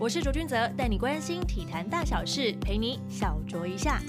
我是卓君泽，带你关心体坛大小事，陪你小酌一下。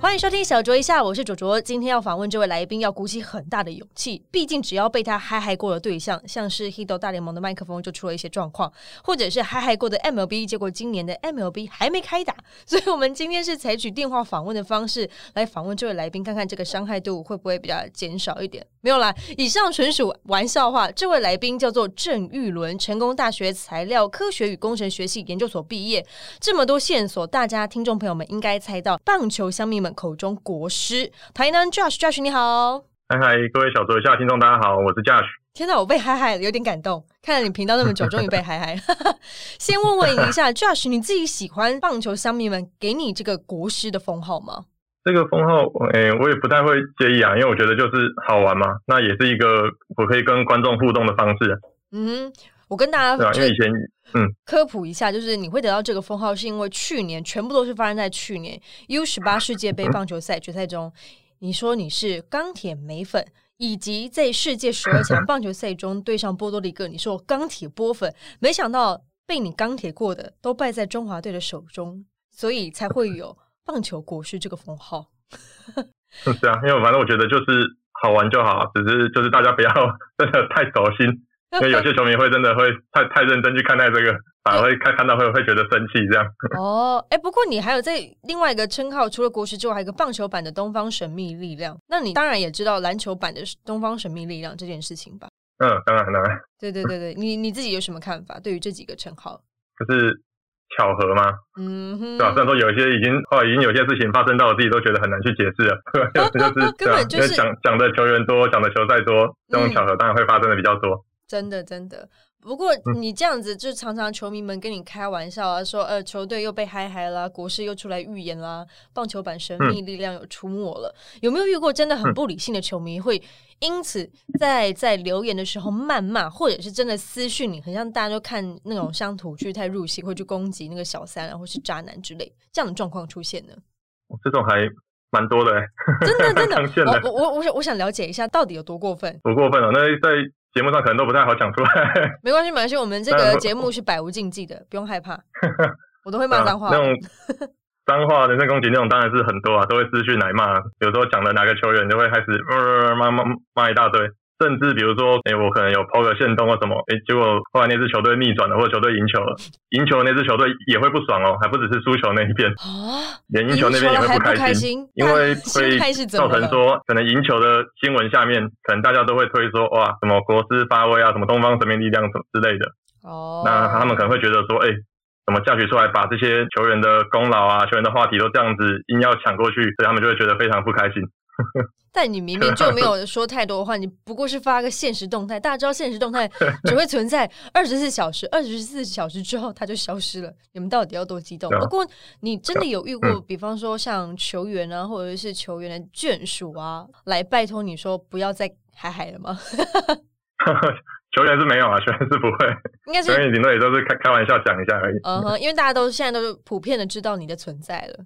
欢迎收听小酌一下，我是卓卓。今天要访问这位来宾，要鼓起很大的勇气，毕竟只要被他嗨嗨过的对象，像是 Hito 大联盟的麦克风就出了一些状况，或者是嗨嗨过的 MLB，结果今年的 MLB 还没开打，所以我们今天是采取电话访问的方式来访问这位来宾，看看这个伤害度会不会比较减少一点。没有啦，以上纯属玩笑话。这位来宾叫做郑玉伦，成功大学材料科学与工程学系研究所毕业。这么多线索，大家听众朋友们应该猜到，棒球乡民们口中国师台南 Josh，Josh 你好，嗨嗨，各位小桌下听众大家好，我是 Josh。天哪，我被嗨嗨了，有点感动。看了你频道那么久，终于被嗨嗨。先问问一下 Josh，你自己喜欢棒球乡民们给你这个国师的封号吗？这个封号，诶，我也不太会介意啊，因为我觉得就是好玩嘛，那也是一个我可以跟观众互动的方式。嗯，我跟大家对啊，因为以前嗯科普一下，就是你会得到这个封号，是因为去年全部都是发生在去年 U 十八世界杯棒球赛决赛中，你说你是钢铁美粉，以及在世界十二强 棒球赛中对上波多黎各，你说钢铁波粉，没想到被你钢铁过的都败在中华队的手中，所以才会有。棒球国师这个封号，是啊，因为反正我觉得就是好玩就好，只是就是大家不要 真的太走心，因为有些球迷会真的会太太认真去看待这个，反而会看看到会会觉得生气这样。哦，哎，不过你还有在另外一个称号，除了国师之外，还有一个棒球版的东方神秘力量。那你当然也知道篮球版的东方神秘力量这件事情吧？嗯，当然当然。对对对对，你你自己有什么看法？对于这几个称号，就是。巧合吗？嗯，对吧？虽然说有一些已经后来已经有些事情发生到我自己都觉得很难去解释了，就是根本就是讲讲的球员多，讲的球赛多，这种巧合当然会发生的比较多。真的，真的。不过你这样子，就常常球迷们跟你开玩笑啊，说呃球队又被嗨嗨啦，国师又出来预言啦，棒球版神秘力量有出没了。有没有遇过真的很不理性的球迷，会因此在在留言的时候谩骂，或者是真的私讯你，很像大家都看那种乡土剧太入戏，会去攻击那个小三啊，或是渣男之类这样的状况出现呢？这种还蛮多的，真的真的。我我我想我想了解一下，到底有多过分？多过分了，那在。节目上可能都不太好讲出来，没关系，没关系，我们这个节目是百无禁忌的，不用害怕，我都会骂脏话。那种 脏话、人身攻击那种当然是很多啊，都会私讯来骂，有时候讲的哪个球员就会开始骂骂骂一大堆。甚至比如说，哎，我可能有抛个线动或什么，哎，结果后来那支球队逆转了，或者球队赢球了，赢球的那支球队也会不爽哦，还不只是输球那一边，连赢球那边也会不开心，因为会造成说，可能赢球的新闻下面，可能大家都会推说，哇，什么国师发威啊，什么东方神秘力量什么之类的，哦，那他们可能会觉得说，哎，怎么嫁娶出来把这些球员的功劳啊，球员的话题都这样子硬要抢过去，所以他们就会觉得非常不开心。但你明明就没有说太多话，你不过是发个现实动态。大家知道现实动态 只会存在二十四小时，二十四小时之后它就消失了。你们到底要多激动？不过你真的有遇过，比方说像球员啊，或者是球员的眷属啊，来拜托你说不要再海海了吗？球员是没有啊，球员是不会，应该是球员顶多也都是开开玩笑讲一下而已。嗯哼，因为大家都现在都是普遍的知道你的存在了。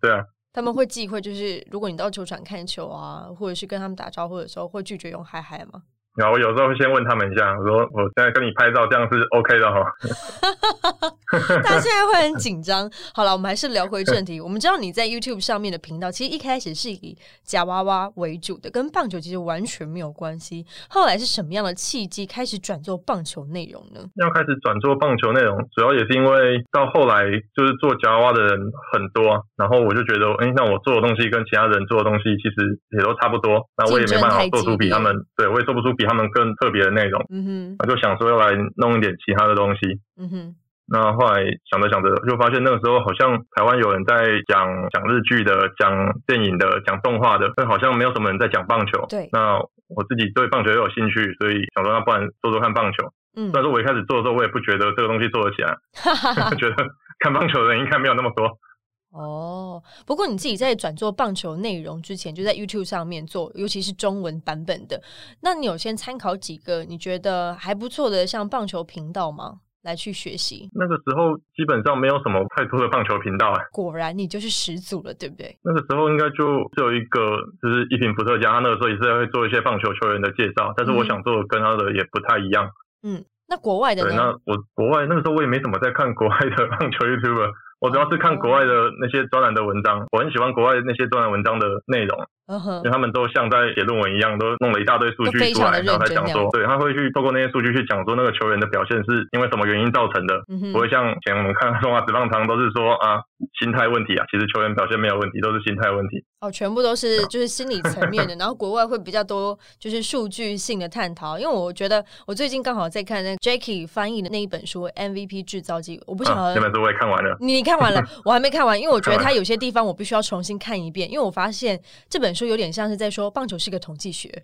对啊。他们会忌讳，就是如果你到球场看球啊，或者是跟他们打招呼的时候，会拒绝用嗨嗨吗？然后我有时候会先问他们一下，我说我现在跟你拍照，这样是 OK 的哈。他现在会很紧张。好了，我们还是聊回正题。我们知道你在 YouTube 上面的频道，其实一开始是以夹娃娃为主的，跟棒球其实完全没有关系。后来是什么样的契机开始转做棒球内容呢？要开始转做棒球内容，主要也是因为到后来就是做夹娃娃的人很多，然后我就觉得，哎，那我做的东西跟其他人做的东西其实也都差不多，那我也没办法做出比他们，对我也做不出比。他们更特别的内容，嗯哼，我就想说要来弄一点其他的东西，嗯哼。那后来想着想着，就发现那个时候好像台湾有人在讲讲日剧的、讲电影的、讲动画的，但好像没有什么人在讲棒球。对。那我自己对棒球也有兴趣，所以想说那不然做做看棒球。嗯。但是我一开始做的时候，我也不觉得这个东西做得起来，觉得看棒球的人应该没有那么多。哦，不过你自己在转做棒球内容之前，就在 YouTube 上面做，尤其是中文版本的。那你有先参考几个你觉得还不错的像棒球频道吗？来去学习？那个时候基本上没有什么太多的棒球频道啊。果然你就是始祖了，对不对？那个时候应该就只有一个，就是一品伏特加，他那个时候也是会做一些棒球球员的介绍，但是我想做的跟他的也不太一样。嗯。那国外的对，呢？那我国外那个时候我也没怎么在看国外的棒球 YouTuber，我主要是看国外的那些专栏的文章，我很喜欢国外那些专栏文章的内容，因为，他们都像在写论文一样，都弄了一大堆数据然后才讲说，对，他会去透过那些数据去讲说那个球员的表现是因为什么原因造成的，不会像以前我们看中华职棒常都是说啊心态问题啊，其实球员表现没有问题，都是心态问题。哦，全部都是就是心理层面的，然后国外会比较多就是数据性的探讨。因为我觉得我最近刚好在看那个 Jackie 翻译的那一本书《MVP 制造机》，我不晓啊，得那本书我也看完了。你看完了，我还没看完，因为我觉得它 有些地方我必须要重新看一遍，因为我发现这本书有点像是在说棒球是个统计学。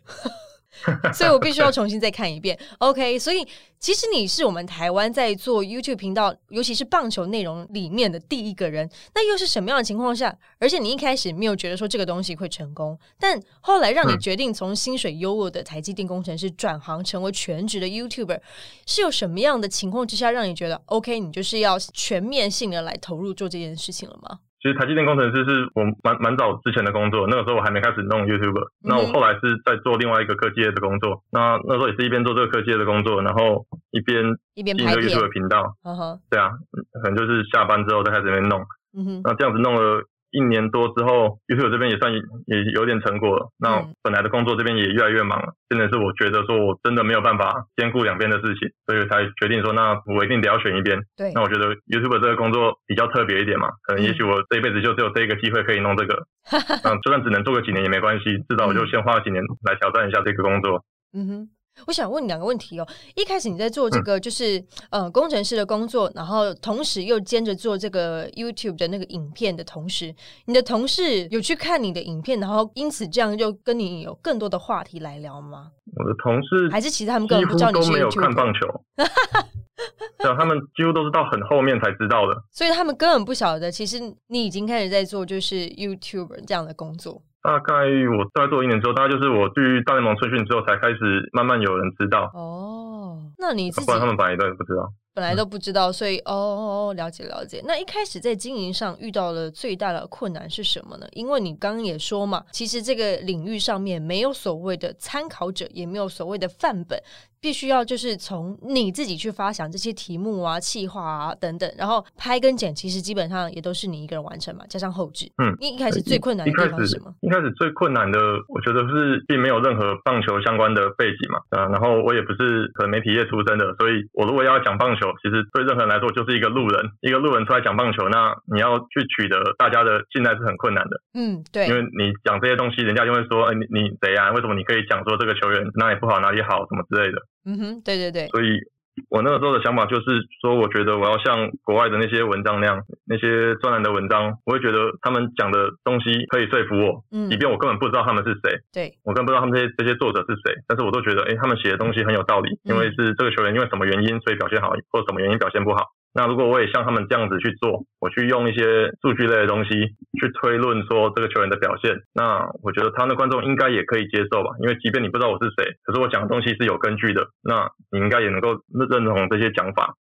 所以我必须要重新再看一遍。OK，所以其实你是我们台湾在做 YouTube 频道，尤其是棒球内容里面的第一个人。那又是什么样的情况下？而且你一开始没有觉得说这个东西会成功，但后来让你嗯决定从薪水优渥的台积电工程师转行成为全职的 YouTuber，是有什么样的情况之下让你觉得 OK，你就是要全面性的来投入做这件事情了吗？其实台积电工程师是我蛮蛮早之前的工作，那个时候我还没开始弄 YouTube，那嗯我后来是在做另外一个科技业的工作，那那时候也是一边做这个科技业的工作，然后一边一边拍 YouTube 频道，嗯哼，对啊，嗯可能就是下班之后再开始边弄，嗯哼，那这样子弄了一年多之后，YouTube 这边也算也有点成果了。那嗯本来的工作这边也越来越忙了，真的是我觉得说我真的没有办法兼顾两边的事情，所以才决定说，那我一定得要选一边。对那，我觉得 YouTube 这个工作比较特别一点嘛，可能也许我这一辈子就只有这一个机会可以弄这个，那就算只能做个几年也没关系，至少我就先花几年来挑战一下这个工作。嗯哼，我想问你两个问题哦。一开始你在做嗯这个就是、呃工程师的工作，然后同时又兼着做这个 YouTube 的那个影片的同时，你的同事有去看你的影片，然后因此这样就跟你有更多的话题来聊吗？我的同事还是其实他们根本不知道你是有看棒球，对啊，他们几乎都是到很后面才知道的。所以他们根本不晓得，其实你已经开始在做就是 YouTuber 这样的工作。大概我大概做一年之后，大概就是我去大联盟春训之后，才开始慢慢有人知道，哦，那你自己不然他们本来都不知道。本来都不知道，所以哦哦哦，了解了解。那一开始在经营上遇到了最大的困难是什么呢？因为你刚刚也说嘛，其实这个领域上面没有所谓的参考者，也没有所谓的范本，必须要就是从你自己去发想这些题目啊、企划啊等等，然后拍跟剪，其实基本上也都是你一个人完成嘛，加上后置。嗯你一开始最困难的一开始地方是什么？一开始最困难的，我觉得是并没有任何棒球相关的背景嘛，啊，然后我也不是可能媒体业出身的，所以我如果要讲棒球，其实对任何人来说就是一个路人，一个路人出来讲棒球，那你要去取得大家的信赖是很困难的，嗯，对因，为你讲这些东西，人家就会说，哎、你你谁啊？为什么你可以讲说这个球员哪里不好，哪里好，什么之类的？嗯哼，对对对，所以我那个时候的想法就是说，我觉得我要像国外的那些文章那样，那些专栏的文章，我会觉得他们讲的东西可以说服我，嗯。即，便我根本不知道他们是谁，对，我根本不知道他们这些这些作者是谁，但是我都觉得，哎，他们写的东西很有道理，因为是这个球员因为什么原因所以表现好，或者什么原因表现不好。那如果我也像他们这样子去做，我去用一些数据类的东西去推论说这个球员的表现，那我觉得他的观众应该也可以接受吧。因为即便你不知道我是谁，可是我讲的东西是有根据的，那你应该也能够认同这些讲法。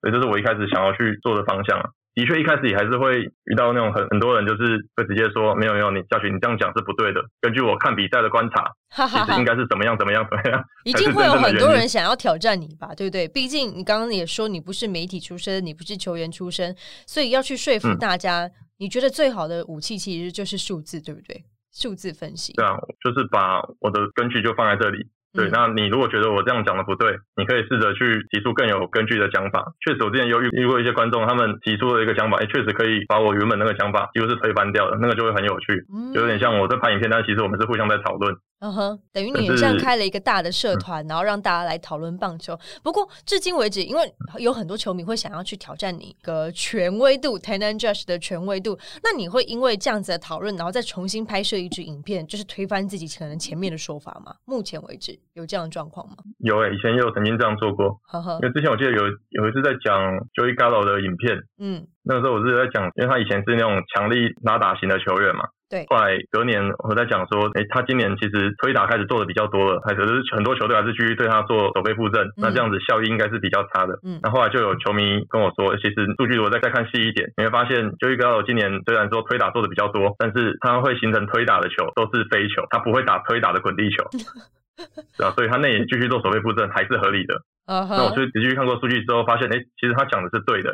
所以这是我一开始想要去做的方向啊。的确，一开始也还是会遇到那种很很多人，就是会直接说没有没有，你教学你这样讲是不对的。根据我看比赛的观察，哈哈哈其实应。该是怎么样怎么样怎么样。一定会有很多人想要挑战你吧，对不对？毕竟你刚刚也说你不是媒体出身，你不是球员出身，所以要去说服嗯大家，你觉得最好的武器其实就是数字，对不对？数字分析。对啊，就是把我的根据就放在这里。对，嗯那你如果觉得我这样讲的不对，你可以试着去提出更有根据的想法。确实，我之前有遇遇过一些观众，他们提出了一个想法，哎，确实可以把我原本那个想法几乎是推翻掉的，那个就会很有趣，有点像我在拍影片，但其实我们是互相在讨论。嗯哼，等于你这样开了一个大的社团，然后让大家来讨论棒球。不过至今为止，因为有很多球迷会想要去挑战你个权威度 t e n a n Judge 的权威度，那你会因为这样子的讨论，然后再重新拍摄一支影片，就是推翻自己可能前面的说法吗？目前为止有这样的状况吗？有诶、以前也有曾经这样做过，呵呵因，为之前我记得有有一次在讲 Joey Gallo 的影片，嗯，那个时候我是在讲，因为他以前是那种强力拉打型的球员嘛。对后来隔年我在讲说，哎，他今年其实推打开始做的比较多了，还可是很多球队还是继续对他做守备布阵，那这样子效益应该是比较差的。嗯那后来就有球迷跟我说，其实数据如果再再看细一点，你会发现 Joey 今年虽然说推打做的比较多，但是他会形成推打的球都是飞球，他不会打推打的滚地球。对啊，所以他那也继续做守备布阵还是合理的。嗯那我哼，就仔细看过数据之后，发现哎，诶其实他讲的是对的。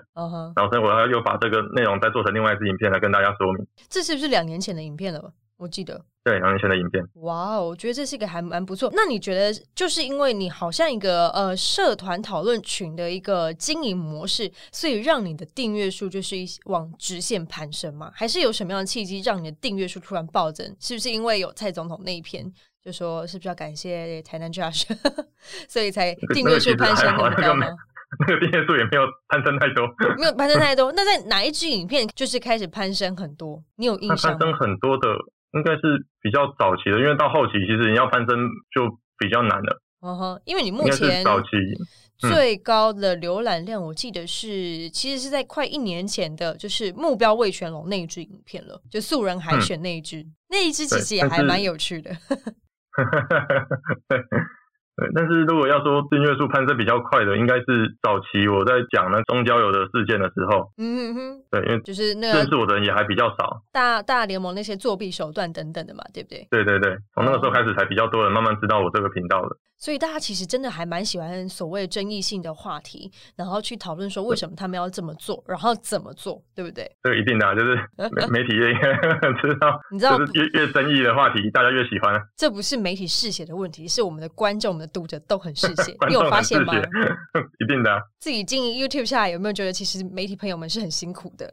然后所以我要又把这个内容再做成另外一支影片来跟大家说明。这是不是两年前的影片了吧？我记得。对，两年前的影片。哇哦，我觉得这是一个还蛮不错。那你觉得，就是因为你好像一个呃社团讨论群的一个经营模式，所以让你的订阅数就是一往直线攀升吗？还是有什么样的契机让你的订阅数突然暴增？是不是因为有蔡总统那一篇，就说是不是要感谢台南 Josh，所以才 订阅数攀升那么高吗？那个订阅数也没有攀升太多，没有攀升太多。那在哪一支影片就是开始攀升很多？你有印象攀升？很多的应该是比较早期的，因为到后期其实你要攀升就比较难了，嗯哼，因为你目前是早期。嗯最高的浏览量，我记得是其实是在快一年前的，就是目标魏全龙那一支影片了，就素人海选那一支，那一支其实也还蛮有趣的。对，对，但是如果要说订阅数攀升比较快的，应该是早期我在讲那中交友的事件的时候，嗯哼哼，对，因为就是那个认识我的人也还比较少，大大联盟那些作弊手段等等的嘛，对不对？对对对，从那个时候开始才比较多人慢慢知道我这个频道的。所以大家其实真的还蛮喜欢所谓争议性的话题，然后去讨论说为什么他们要这么做，然后怎么做，对不对？这个一定的、啊，就是 媒媒体业 知道，你知道就是越越争议的话题，大家越喜欢。这不是媒体嗜血的问题，是我们的观众、我们的读者都很嗜血。观 你有发现吗？血，一定的啊、自己经营 YouTube 下来，有没有觉得其实媒体朋友们是很辛苦的？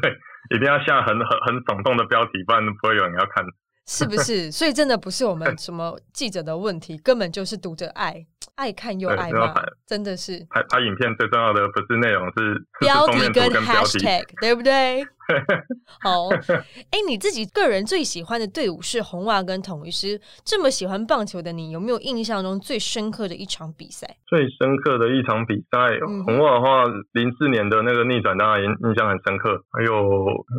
对，一定要下很很很耸动的标题，不然不会有人要看。是不是？所以真的不是我们什么记者的问题，根本就是读者爱爱看又爱骂真的是拍拍影片最重要的不是内容，是是标题跟 hashtag，对不对？好，哎，你自己个人最喜欢的队伍是红袜跟统一师，这么喜欢棒球的你，有没有印象中最深刻的一场比赛？最深刻的一场比赛，嗯红袜的话，零四年的那个逆转当然印印象很深刻。还有，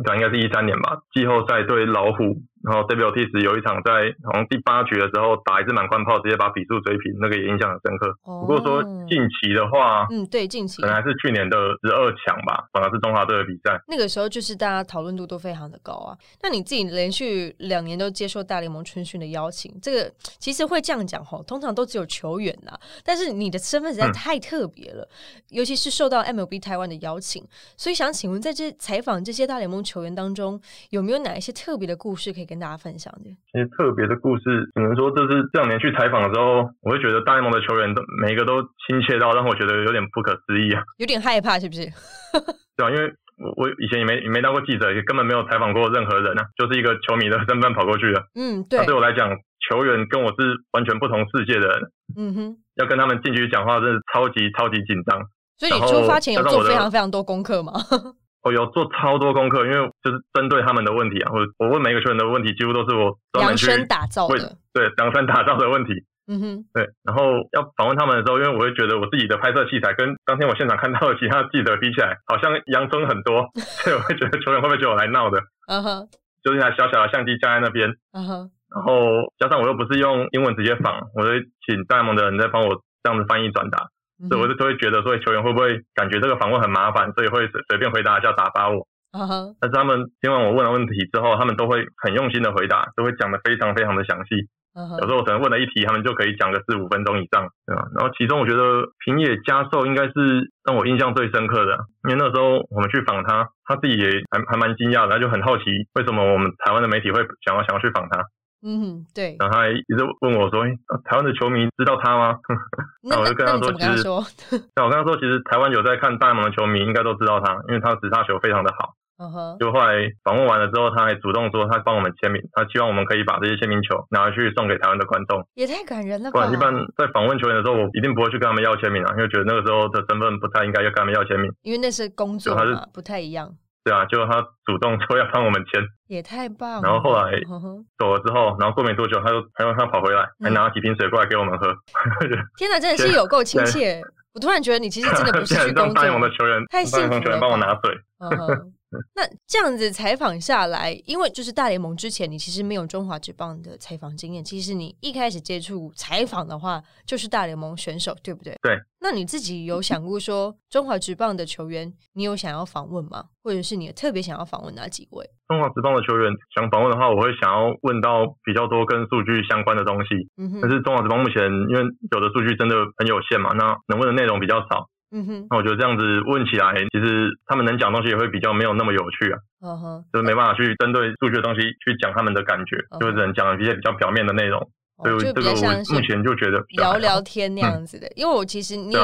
讲应该是一三年吧，季后赛对老虎，然后 Ortiz 有一场在好像第八局的时候打一支满贯炮，直接把比数追平，那个也印象很深刻。不过说哦近期的话，嗯，对，近期可能还是去年的十二强吧，反而是中华队的比赛。那个时候就是大家讨论度都非常的高啊。那你自己连续两年都接受大联盟春训的邀请，这个其实会这样讲吼，通常都只有球员呐、但是你的身份实在嗯太特别了，尤其是受到 MLB 台湾的邀请，所以想请问，在这采访这些大联盟球员当中，有没有哪一些特别的故事可以跟大家分享的？其实特别的故事，只能说这是这两年去采访的时候，我会觉得大联盟的球员都每一个都亲切到让我觉得有点不可思议啊。有点害怕是不是？对啊，因为我我以前也没也没当过记者，也根本没有采访过任何人啊，就是一个球迷的身份跑过去的。嗯，对那，对我来讲，球员跟我是完全不同世界的人，嗯哼。要跟他们近距离讲话，真的超级超级紧张。所以你出发前有做非常非常多功课吗？我有做超多功课，因为就是针对他们的问题啊，我我问每个球员的问题，几乎都是我量身打造为的，对量身打造的问题。嗯哼，对，然后要访问他们的时候，因为我会觉得我自己的拍摄器材跟当天我现场看到的其他记者比起来，好像洋葱很多，所以我会觉得球员会不会觉得我来闹的？嗯哼，就是一台小小的相机架在那边，嗯哼，然后加上我又不是用英文直接访，我会请大联盟的人在帮我这样子翻译转达，嗯所以我就就会觉得说球员会不会感觉这个访问很麻烦，所以会随随便回答一下打发我。但是他们听完我问了问题之后，他们都会很用心的回答，都会讲的非常非常的详细。有时候我可能问了一题，他们就可以讲个四五分钟以上，对吧？然后其中我觉得平野加寿应该是让我印象最深刻的，因为那时候我们去访他，他自己也还还蛮惊讶的，他就很好奇为什么我们台湾的媒体会想要想要去访他，嗯哼，对。然后他还一直问我说：“诶啊台湾的球迷知道他吗那 那我就跟他说其实说？？”那我跟他说，其实台湾有在看大联盟的球迷应该都知道他，因为他直杀球非常的好。就后来访问完了之后，他还主动说他帮我们签名，他希望我们可以把这些签名球拿去送给台湾的观众。也太感人了吧！不然一般在访问球员的时候，我一定不会去跟他们要签名啊，因为觉得那个时候的身份不太应该要跟他们要签名。因为那是工作他是嘛，不太一样，对啊，结果他主动说要帮我们签，也太棒了。然后后来走了之后，然后过没多久，他又他又他跑回来，还拿了几瓶水过来给我们喝。天哪，真的是有够亲切。我突然觉得你其实真的不 是去工作，球员，太幸福了帮我拿水。那这样子采访下来，因为就是大联盟之前，你其实没有中华职棒的采访经验。其实你一开始接触采访的话，就是大联盟选手，对不对？对。那你自己有想过说，中华职棒的球员，你有想要访问吗？或者是你特别想要访问哪几位？中华职棒的球员想访问的话，我会想要问到比较多跟数据相关的东西。嗯哼。但是中华职棒目前因为有的数据真的很有限嘛，那能问的内容比较少。嗯哼，那我觉得这样子问起来，其实他们能讲东西也会比较没有那么有趣啊。嗯哼，就是没办法去针对数学的东西去讲他们的感觉，就只能讲一些比较表面的内容。所以这个我目前就觉得聊聊天那样子的，因为我其实你有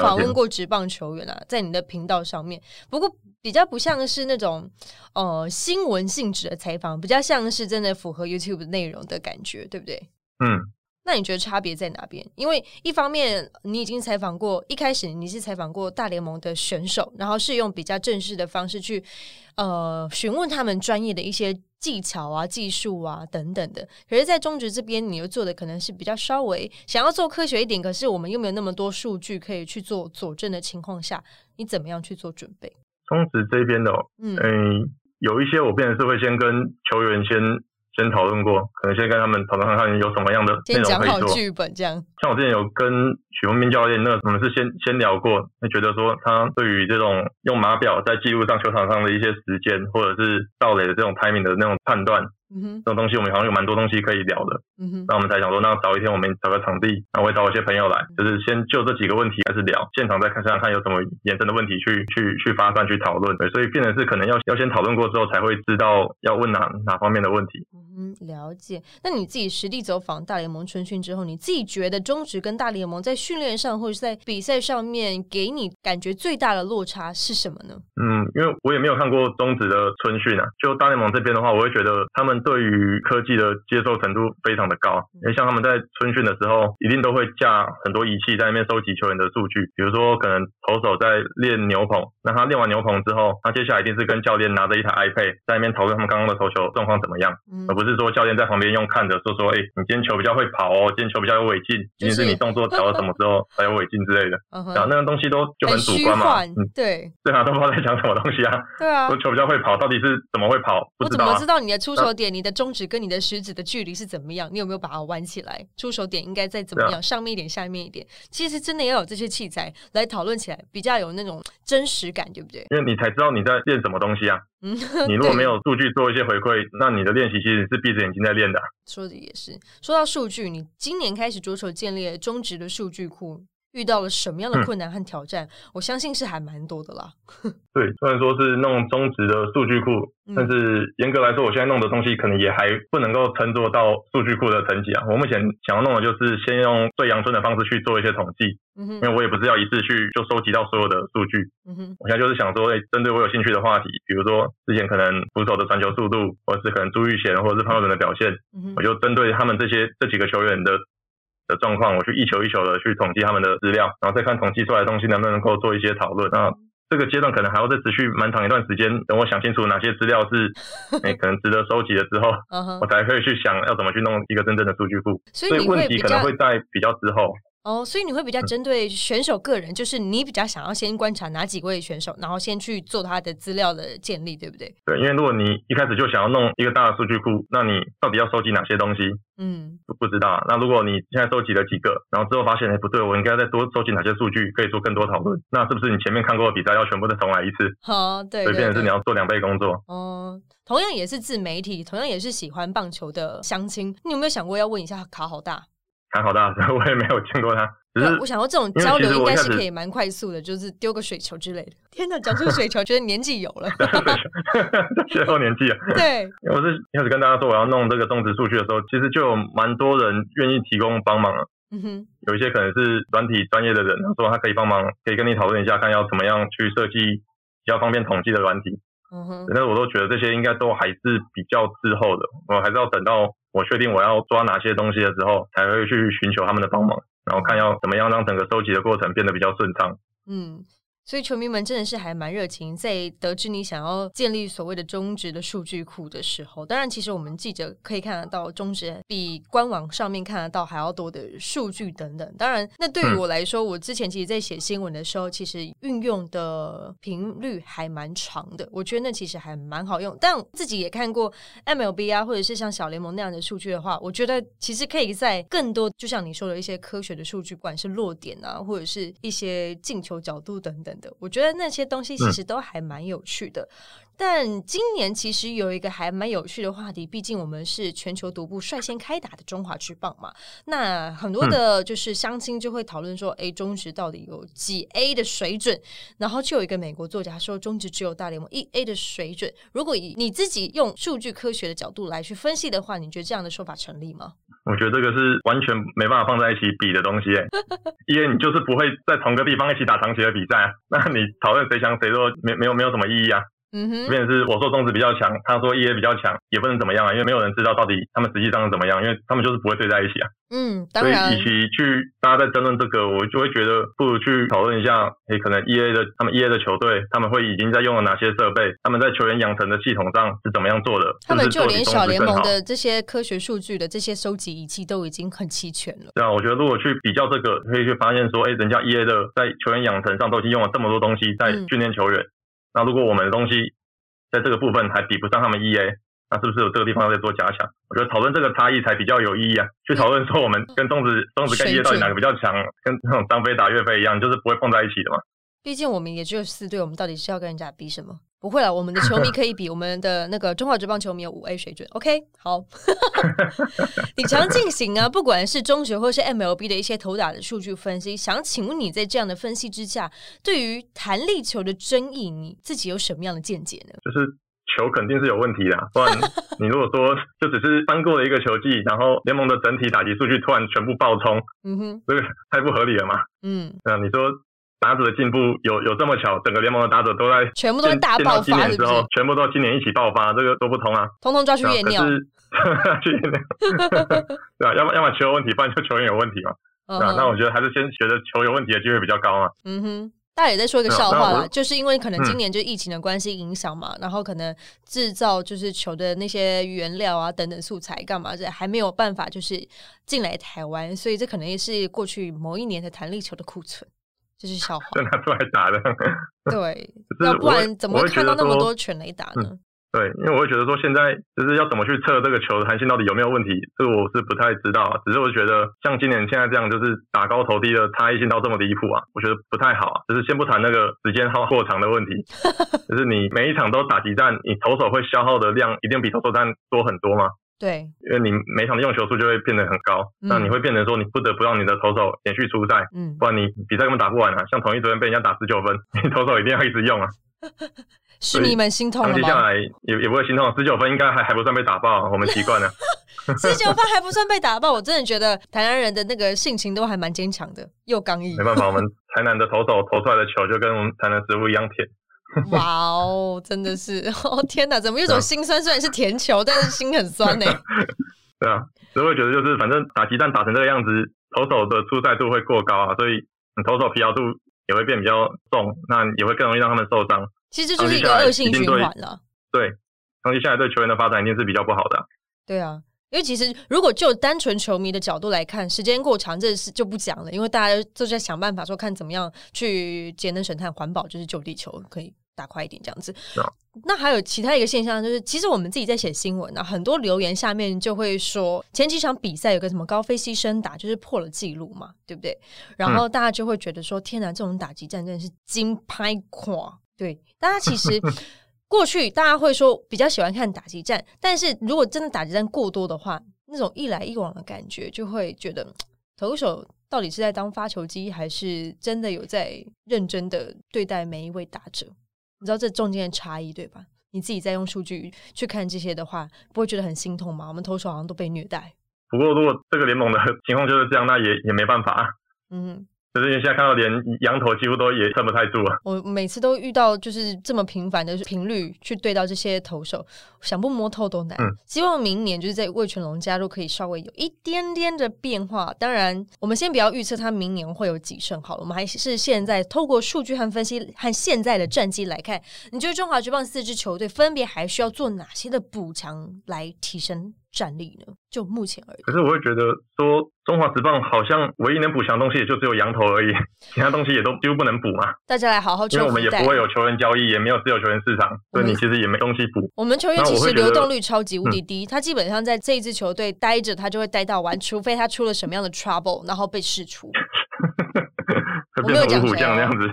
访问过职棒球员啊，在你的频道上面，不过比较不像是那种呃新闻性质的采访，比较像是真的符合 YouTube 内容的感觉，对不对？嗯。那你觉得差别在哪边？因为一方面你已经采访过，一开始你是采访过大联盟的选手，然后是用比较正式的方式去呃询问他们专业的一些技巧啊、技术啊等等的。可是，在中职这边，你又做的可能是比较稍微想要做科学一点，可是我们又没有那么多数据可以去做佐证的情况下，你怎么样去做准备？中职这边的，嗯，有一些我变成是会先跟球员先。先讨论过，可能先跟他们讨论看看有什么样的内容可以做。剧本这样。像我之前有跟许文斌教练，那我们是先先聊过，那觉得说他对于这种用码表在记录上球场上的一些时间，或者是到垒的这种 timing 的那种判断。嗯哼，这种东西我们好像有蛮多东西可以聊的。嗯哼，那我们才想说，那找一天我们找个场地，那我会找一些朋友来，就是先就这几个问题开始聊，现场再看想想看有什么延伸的问题去去去发散去讨论。对，所以变成是可能要要先讨论过之后才会知道要问哪哪方面的问题。嗯，了解。那你自己实地走访大联盟春训之后，你自己觉得中职跟大联盟在训练上或者是在比赛上面给你感觉最大的落差是什么呢？嗯，因为我也没有看过中职的春训啊，就大联盟这边的话，我会觉得他们。对于科技的接受程度非常的高，因为像他们在春训的时候，一定都会架很多仪器在那边收集球员的数据，比如说可能投手在练牛棚，那他练完牛棚之后，他接下来一定是跟教练拿着一台 iPad 在那边讨论他们刚刚的投球状况怎么样，而不是说教练在旁边用看着说说，哎，你今天球比较会跑哦，今天球比较有尾劲，今天是你动作调到什么时候才有尾劲之类的，然后那个东西都就很主观嘛，嗯，对，对啊，都不知道在讲什么东西啊，对啊，说球比较会跑，到底是怎么会跑？我怎么知道你的出手点？你的中指跟你的食指的距离是怎么样？你有没有把它弯起来？出手点应该再怎么样？上面一点，下面一点。其实真的要有这些器材来讨论起来，比较有那种真实感，对不对？因为你才知道你在练什么东西啊。嗯，你如果没有数据做一些回馈，那你的练习其实是闭着眼睛在练的。说的也是。说到数据，你今年开始着手建立中职的数据库。遇到了什么样的困难和挑战？我相信是还蛮多的啦。对，虽然说是弄中值的数据库，但是严格来说，我现在弄的东西可能也还不能够称作到数据库的层级啊。我目前想要弄的就是先用最阳春的方式去做一些统计，因为我也不是要一次去就收集到所有的数据。我现在就是想说，哎，针对我有兴趣的话题，比如说之前可能捕手的传球速度，或者是可能朱玉贤或者是潘友仁的表现，我就针对他们这些这几个球员的。的状况，我去一球一球的去统计他们的资料，然后再看统计出来的东西能不能够做一些讨论。那这个阶段可能还要再持续蛮长一段时间，等我想清楚哪些资料是 诶可能值得收集了之后，我才可以去想要怎么去弄一个真正的数据库。所以问题可能会在比较之后。哦，所以你会比较针对选手个人，就是你比较想要先观察哪几位选手，然后先去做他的资料的建立，对不对？对，因为如果你一开始就想要弄一个大的数据库，那你到底要收集哪些东西？嗯，不知道。那如果你现在收集了几个，然后之后发现哎不对，我应该再多收集哪些数据，可以做更多讨论？那是不是你前面看过的比赛要全部再重来一次？好，对，所以变成是你要做两倍工作。哦，同样也是自媒体，同样也是喜欢棒球的相亲，你有没有想过要问一下卡好大？卡好大，我也没有见过他。是我想到这种交流应该是可以蛮快速的，就是丢个水球之类的。天哪，讲出水球，觉得年纪有了，最后年纪了。对，我是一开始跟大家说我要弄这个种植数据的时候，其实就有蛮多人愿意提供帮忙了。嗯哼，有一些可能是软体专业的人，他说他可以帮忙，可以跟你讨论一下，看要怎么样去设计比较方便统计的软体。嗯哼，但是我都觉得这些应该都还是比较滞后的，我还是要等到我确定我要抓哪些东西的时候，才会去寻求他们的帮忙。然后看要怎么样让整个收集的过程变得比较顺畅。嗯，所以球迷们真的是还蛮热情，在得知你想要建立所谓的中职的数据库的时候，当然，其实我们记者可以看得到中职比官网上面看得到还要多的数据等等。当然，那对于我来说，我之前其实在写新闻的时候，其实运用的频率还蛮长的，我觉得那其实还蛮好用。但自己也看过 MLB 啊，或者是像小联盟那样的数据的话，我觉得其实可以在更多，就像你说的一些科学的数据，不管是落点啊，或者是一些进球角度等等。我觉得那些东西其实都还蛮有趣的。但今年其实有一个还蛮有趣的话题，毕竟我们是全球独步率先开打的中华之棒嘛。那很多的就是相亲就会讨论说，哎，中职到底有几 A 的水准？然后就有一个美国作家说，中职只有大联盟一 A 的水准。如果以你自己用数据科学的角度来去分析的话，你觉得这样的说法成立吗？我觉得这个是完全没办法放在一起比的东西，因为你就是不会在同个地方一起打长期的比赛，那你讨论谁强谁弱，没没有没有什么意义啊。嗯哼，即便是我说中职比较强，他说 E A 比较强，也不能怎么样啊，因为没有人知道到底他们实际上是怎么样，因为他们就是不会对在一起啊。嗯，当然。所以，与其去大家在争论这个，我就会觉得不如去讨论一下，诶，可能 E A 的他们 E A 的球队，他们会已经在用了哪些设备，他们在球员养成的系统上是怎么样做的？他们就连小联盟的这些科学数据的这些收集仪器都已经很齐全了。对啊，我觉得如果去比较这个，可以去发现说，哎，人家 E A 的在球员养成上都已经用了这么多东西在训练球员，那如果我们的东西。在这个部分还比不上他们 E A，那是不是有这个地方要再做加强？我觉得讨论这个差异才比较有意义啊。去讨论说我们跟中子、中子跟 E A 到底哪个比较强，跟那种张飞打岳飞一样，就是不会碰在一起的嘛。毕竟我们也只有四队，我们到底是要跟人家比什么？不会了，我们的球迷 可以比我们的那个中华职棒球迷有五 A 水准。OK，好，李强进行啊，不管是中学或是 MLB 的一些投打的数据分析，想请问你在这样的分析之下，对于弹力球的争议，你自己有什么样的见解呢？就是球肯定是有问题的，不然 你如果说就只是翻过了一个球季，然后联盟的整体打击数据突然全部爆冲，嗯哼，这个太不合理了嘛。嗯，那你说？打者的进步有有这么巧？整个联盟的打者都在全部都大爆发的时候，全部都今年一起爆发，这个都不通啊！通通抓去验尿，去验尿，对啊，要么要么球有问题，不然就球员有问题嘛。啊，那我觉得还是先觉得球有问题的机会比较高嘛。嗯哼，大家也在说一个笑话啦，就是因为可能今年就疫情的关系影响嘛，然后可能制造就是球的那些原料啊等等素材干嘛这还没有办法就是进来台湾，所以这可能也是过去某一年的弹力球的库存。这是笑话，就拿出来打的。对，要不然怎么会看到那么多全垒打呢？对，因为我会觉得说，现在就是要怎么去测这个球的弹性到底有没有问题，这个我是不太知道。只是我觉得像今年现在这样，就是打高投低的差异性到这么离谱啊，我觉得不太好啊。就是先不谈那个时间耗过长的问题，就是你每一场都打几战，你投手会消耗的量一定比投手战多很多吗？对，因为你每场的用球数就会变得很高，那你会变成说你不得不让你的投手连续出赛，嗯，不然你比赛根本打不完啊。像同一昨天被人家打十九分，你投手一定要一直用啊。是你们心痛了吗？接下来也也不会心痛，十九分应该还还不算被打爆，我们习惯了。十九分还不算被打爆，我真的觉得台南人的那个性情都还蛮坚强的，又刚毅。没办法，我们台南的投手投出来的球就跟我们台南食物一样甜。哇哦，真的是 哦！天哪，怎么有种心酸？虽然是甜球，但是心很酸呢。对啊，所以我觉得就是反正打鸡蛋打成这个样子，投手的出赛度会过高啊，所以投手疲劳度也会变比较重，那也会更容易让他们受伤。其实就是一个恶性循环了。对，长期下来对球员的发展一定是比较不好的。对啊，因为其实如果就单纯球迷的角度来看，时间过长这事就不讲了，因为大家都在想办法说看怎么样去节能省碳、环保，就是救地球可以。打快一点，这样子。那还有其他一个现象，就是其实我们自己在写新闻啊，很多留言下面就会说，前几场比赛有个什么高飞牺牲打，就是破了记录嘛，对不对？然后大家就会觉得说，天哪，这种打击战真的是金拍垮。对，大家其实过去大家会说比较喜欢看打击战，但是如果真的打击战过多的话，那种一来一往的感觉，就会觉得投手到底是在当发球机，还是真的有在认真的对待每一位打者？你知道这中间的差异对吧？你自己在用数据去看这些的话，不会觉得很心痛吗？我们投手好像都被虐待。不过如果这个联盟的 情况就是这样，那也也没办法。嗯，就是因为现在看到连羊头几乎都也撑不太住啊。我每次都遇到就是这么频繁的频率去对到这些投手，想不摸透都难。嗯希望明年就是在魏全龙加入可以稍微有一点点的变化。当然，我们先不要预测他明年会有几胜好了，我们还是现在透过数据和分析和现在的战绩来看，你觉得中华职棒四支球队分别还需要做哪些的补强来提升战力呢？就目前而言。可是我会觉得说，中华职棒好像唯一能补强的东西也就只有羊头而已，其他东西也都几乎不能补嘛。大家来好好因为我们也不会有球员交易，也没有自由球员市场，所以你其实也没东西补。我们球员其实流动率超级无敌低，他基本上在这一支球队待着，他就会待到完，除非他出了什么样的 trouble，然后被释出。会我没有变成五虎那样子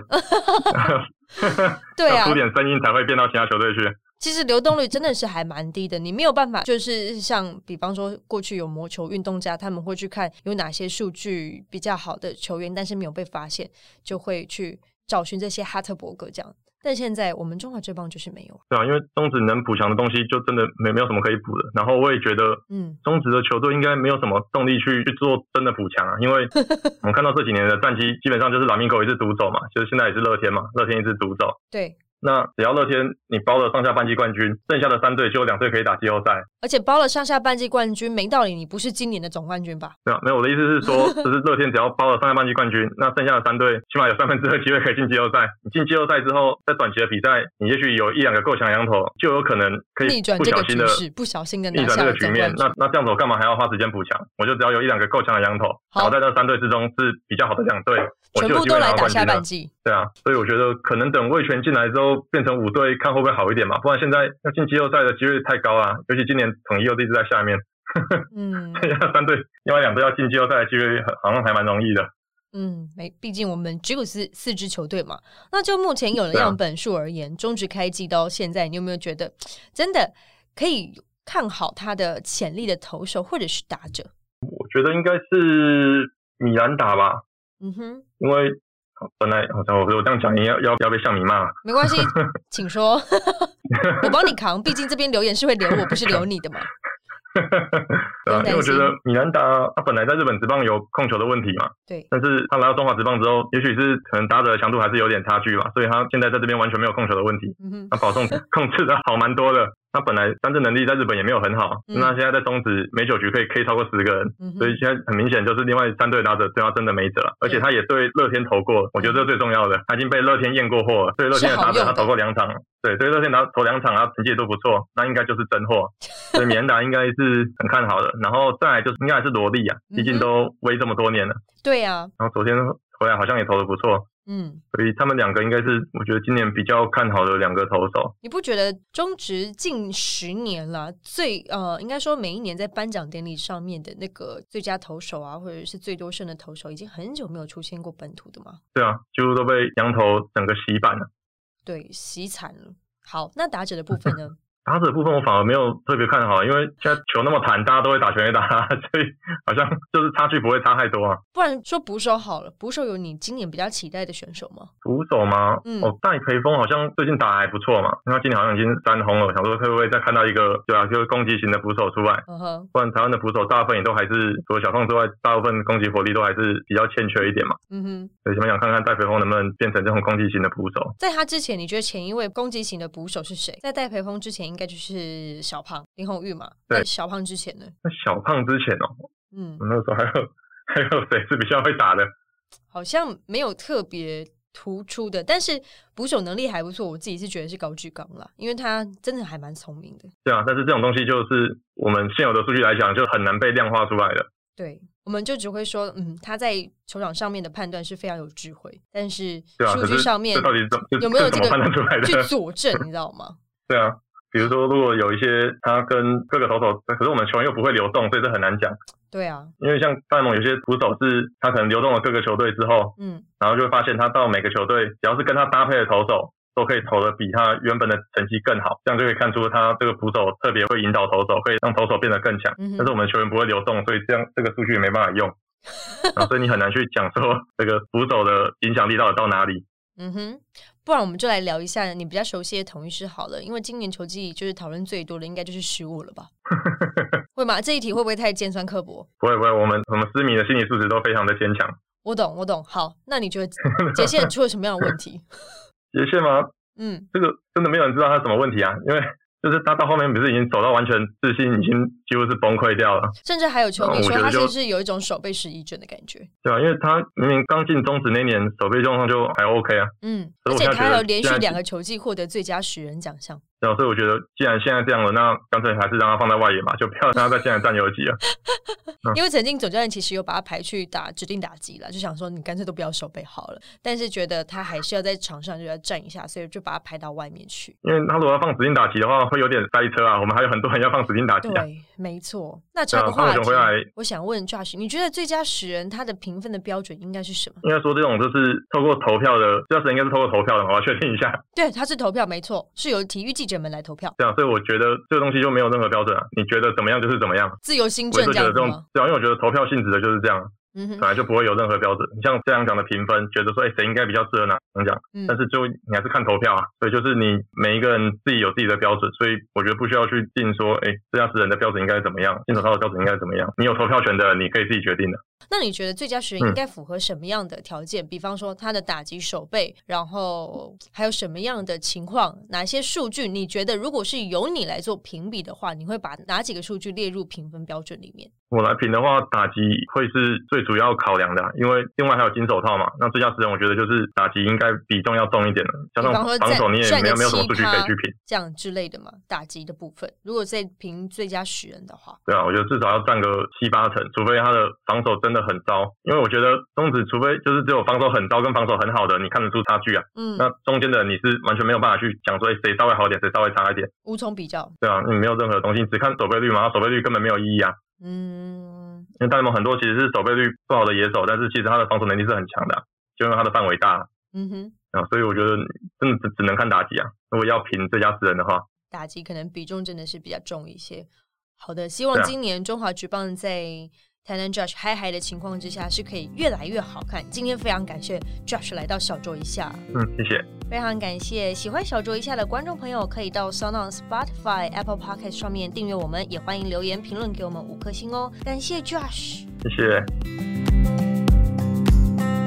对啊出，点声音才会变到其他球队去。其实流动率真的是还蛮低的，你没有办法，就是像比方说过去有魔球运动家，他们会去看有哪些数据比较好的球员，但是没有被发现，就会去找寻这些哈特伯格这样。但现在我们中华最棒就是没有，对啊，因为中职能补强的东西就真的没没有什么可以补的。然后我也觉得嗯，中职的球队应该没有什么动力去去做真的补强啊，因为我们看到这几年的战绩基本上就是拉米狗一直独走嘛，就是现在也是乐天嘛，乐天一直独走。对，那只要乐天你包了上下半季冠军，剩下的三队就有两队可以打季后赛，而且包了上下半季冠军，没道理你不是今年的总冠军吧？对啊，没有我的意思是说，就是乐天只要包了上下半季冠军，那剩下的三队起码有三分之二机会可以进季后赛。你进季后赛之后，在短期的比赛，你也许有一两个够强的羊头，就有可能可以逆转这个不小心的局势，不小心的逆转这个局面。那那这样子我干嘛还要花时间补强？我就只要有一两个够强的羊头，然后在这三队之中是比较好的两队，我全部就有机会拿都来打下到冠军了。半季，对啊，所以我觉得可能等魏权进来之后变成五队，看会不会好一点嘛？不然现在要进季后赛的几率太高啊，尤其今年统一又一直在下面，嗯 剩下三队另外两队要进季后赛的几率好像还蛮容易的。嗯，没，毕竟我们只有四四支球队嘛。那就目前有的对啊样本数而言，中职开季到现在，你有没有觉得真的可以看好他的潜力的投手或者是打者？我觉得应该是米兰达吧，嗯哼，因为本来好像我我这样讲，要要要被向你骂。没关系，请说，我帮你扛。毕竟这边留言是会留我，不是留你的嘛。对啊，因为我觉得米兰达他本来在日本职棒有控球的问题嘛，对，但是他来到中华职棒之后，也许是可能打者的强度还是有点差距吧，所以他现在在这边完全没有控球的问题，嗯哼，他保送控制的好蛮多的。他本来三振能力在日本也没有很好，嗯。那现在在中职每九局可以 K 超过十个人，嗯，所以现在很明显就是另外三队打者对他真的没辙，而且他也对乐天投过，我觉得这是最重要的，他已经被乐天验过货了，对乐天的打者他投过两场，对，对乐天打投两场他成绩都不错，那应该就是真货，所以米兰达应该是很看好的，然后再来就是应该还是罗莉啊，毕竟都威这么多年了，对啊，然后昨天回来好像也投的不错，嗯，所以他们两个应该是我觉得今年比较看好的两个投手。你不觉得中职近十年了最呃，应该说每一年在颁奖典礼上面的那个最佳投手啊，或者是最多胜的投手，已经很久没有出现过本土的吗？对啊，几乎都被羊头整个洗版了。对，洗惨了。好，那打者的部分呢？打者部分我反而没有特别看好，因为现在球那么弹，大家都会打全垒打，所以好像就是差距不会差太多啊。不然说捕手好了，捕手有你今年比较期待的选手吗？捕手吗？嗯哦，戴培峰好像最近打得还不错嘛，因为他今年好像已经三轰了，想说会不会再看到一个对啊，就是攻击型的捕手出来。嗯哼，不然台湾的捕手大部分也都还是除了小胖之外，大部分攻击火力都还是比较欠缺一点嘛。嗯哼，所以想想看看戴培峰能不能变成这种攻击型的捕手。在他之前，你觉得前一位攻击型的捕手是谁？在戴培峰之前，应该就是小胖林红玉嘛。对小胖之前呢？那小胖之前哦，嗯，那时候还有 还有谁是比较会打的？好像没有特别突出的，但是捕手能力还不错。我自己是觉得是高志刚啦，因为他真的还蛮聪明的。对啊，但是这种东西就是我们现有的数据来讲，就很难被量化出来的。对，我们就只会说，嗯，他在球场上面的判断是非常有智慧，但是数据上面这到底怎这有没有这个判断出来去？佐证，你知道吗？对啊，比如说如果有一些他跟各个投手，可是我们球员又不会流动，所以这很难讲。对啊，因为像大联盟有些捕手是他可能流动了各个球队之后，嗯，然后就会发现他到每个球队，只要是跟他搭配的投手，都可以投的比他原本的成绩更好，这样就可以看出他这个捕手特别会引导投手，可以让投手变得更强。嗯但是我们球员不会流动，所以这样这个数据也没办法用。啊，所以你很难去讲说这个捕手的影响力到底到哪里。嗯哼，不然我们就来聊一下你比较熟悉的统一师好了，因为今年球季就是讨论最多的应该就是失误了吧？会吗？这一题会不会太尖酸刻薄？不会不会，我们我们思迷的心理素质都非常的坚强。我懂，我懂。好，那你觉得 杰线出了什么样的问题？杰线吗？嗯，这个真的没有人知道他什么问题啊，因为。就是他到后面不是已经走到完全自信已经几乎是崩溃掉了，甚至还有球迷说他其实有一种手背失忆症的感觉。对啊，因为他明明刚进中职那年手背状况就还 OK 啊，嗯，而且他有连续两个球季获得最佳十人奖项。对啊，所以我觉得既然现在这样了，那干脆还是让他放在外野吧，就不要让他在现在占游击了。因为曾经总教练其实有把他排去打指定打击了，就想说你干脆都不要手背好了，但是觉得他还是要在场上就要站一下，所以就把他排到外面去。因为他如果要放指定打击的话，会有点塞车啊。我们还有很多人要放指定打击。对，没错。那这个话题，我想问 Josh，你觉得最佳十人他的评分的标准应该是什么？应该说这种就是透过投票的，最佳十人应该是透过投票的，我要确定一下。对，他是投票，没错，是由体育记者们来投票。对啊，所以我觉得这个东西就没有任何标准啊。你觉得怎么样就是怎么样，自由心证这样吗？对啊，因为我觉得投票性质的就是这样。嗯，本来就不会有任何标准。你像这样讲的评分，觉得说，哎，谁应该比较适合哪奖？嗯，但是就你还是看投票啊。所以就是你每一个人自己有自己的标准，所以我觉得不需要去定说，哎，这样子人的标准应该怎么样，金手套的标准应该怎么样？你有投票权的，你可以自己决定的。那你觉得最佳十人应该符合什么样的条件？比方说他的打击手背，然后还有什么样的情况？哪些数据你觉得如果是由你来做评比的话，你会把哪几个数据列入评分标准里面？我来评的话，打击会是最主要考量的，因为另外还有金手套嘛。那最佳十人，我觉得就是打击应该比重要重一点的。加上防守，你也没有没有什么数据可以去评，这样之类的嘛。打击的部分，如果在评最佳十人的话，对啊，我觉得至少要占个七八成，除非他的防守真的很糟。因为我觉得中指，除非就是只有防守很糟跟防守很好的，你看得出差距啊。嗯，那中间的你是完全没有办法去讲说谁稍微好一点，谁稍微差一点，无从比较。对啊，你没有任何东西，只看守备率嘛，守备率根本没有意义啊。嗯，因为大联盟很多其实是守备率不好的野手，但是其实他的防守能力是很强的，就因为他的范围大。嗯哼，啊，所以我觉得真的只只能看打击啊。如果要评最佳十人的话，打击可能比重真的是比较重一些。好的，希望今年中华职棒在台南 Josh 嗨嗨的情况之下是可以越来越好看。今天非常感谢 Josh 来到小酌一下，嗯，谢谢。非常感谢喜欢小酌一下的观众朋友，可以到 s o n Spotify、Apple Podcast 上面订阅我们，也欢迎留言评论给我们五颗星哦。感谢 Josh，谢谢。